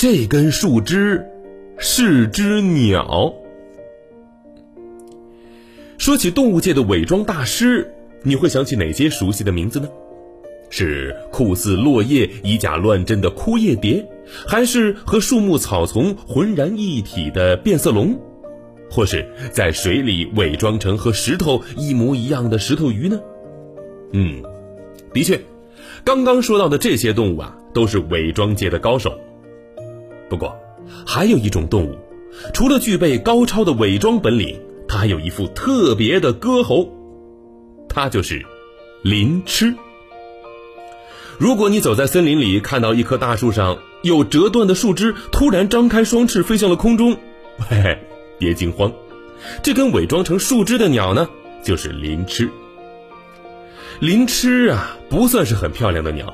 这根树枝是只鸟。说起动物界的伪装大师，你会想起哪些熟悉的名字呢？是酷似落叶、以假乱真的枯叶蝶，还是和树木草丛浑然一体的变色龙，或是在水里伪装成和石头一模一样的石头鱼呢？嗯，的确，刚刚说到的这些动物啊，都是伪装界的高手。不过，还有一种动物，除了具备高超的伪装本领，它还有一副特别的歌喉，它就是灵螭。如果你走在森林里，看到一棵大树上有折断的树枝，突然张开双翅飞向了空中，嘿嘿，别惊慌，这根伪装成树枝的鸟呢，就是灵螭。灵螭啊，不算是很漂亮的鸟，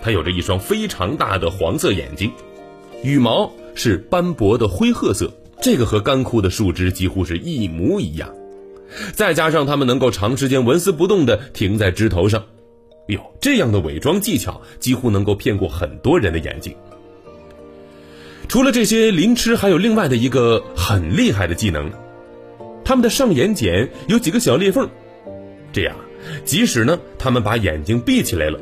它有着一双非常大的黄色眼睛，羽毛是斑驳的灰褐色，这个和干枯的树枝几乎是一模一样。再加上它们能够长时间纹丝不动地停在枝头上。哟，这样的伪装技巧几乎能够骗过很多人的眼睛。除了这些，灵螭还有另外的一个很厉害的技能，它们的上眼睑有几个小裂缝，这样，即使呢它们把眼睛闭起来了，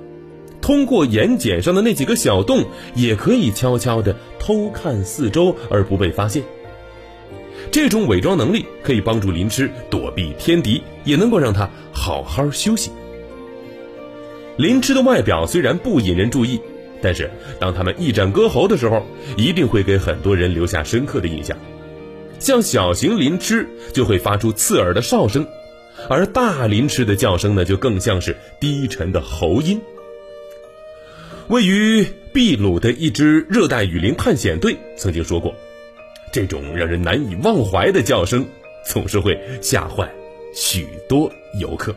通过眼睑上的那几个小洞，也可以悄悄地偷看四周而不被发现。这种伪装能力可以帮助灵螭躲避天敌，也能够让它好好休息。灵螭的外表虽然不引人注意，但是当它们一展歌喉的时候，一定会给很多人留下深刻的印象。像小型灵螭就会发出刺耳的哨声，而大灵螭的叫声呢，就更像是低沉的喉音。位于秘鲁的一支热带雨林探险队曾经说过，这种让人难以忘怀的叫声，总是会吓坏许多游客。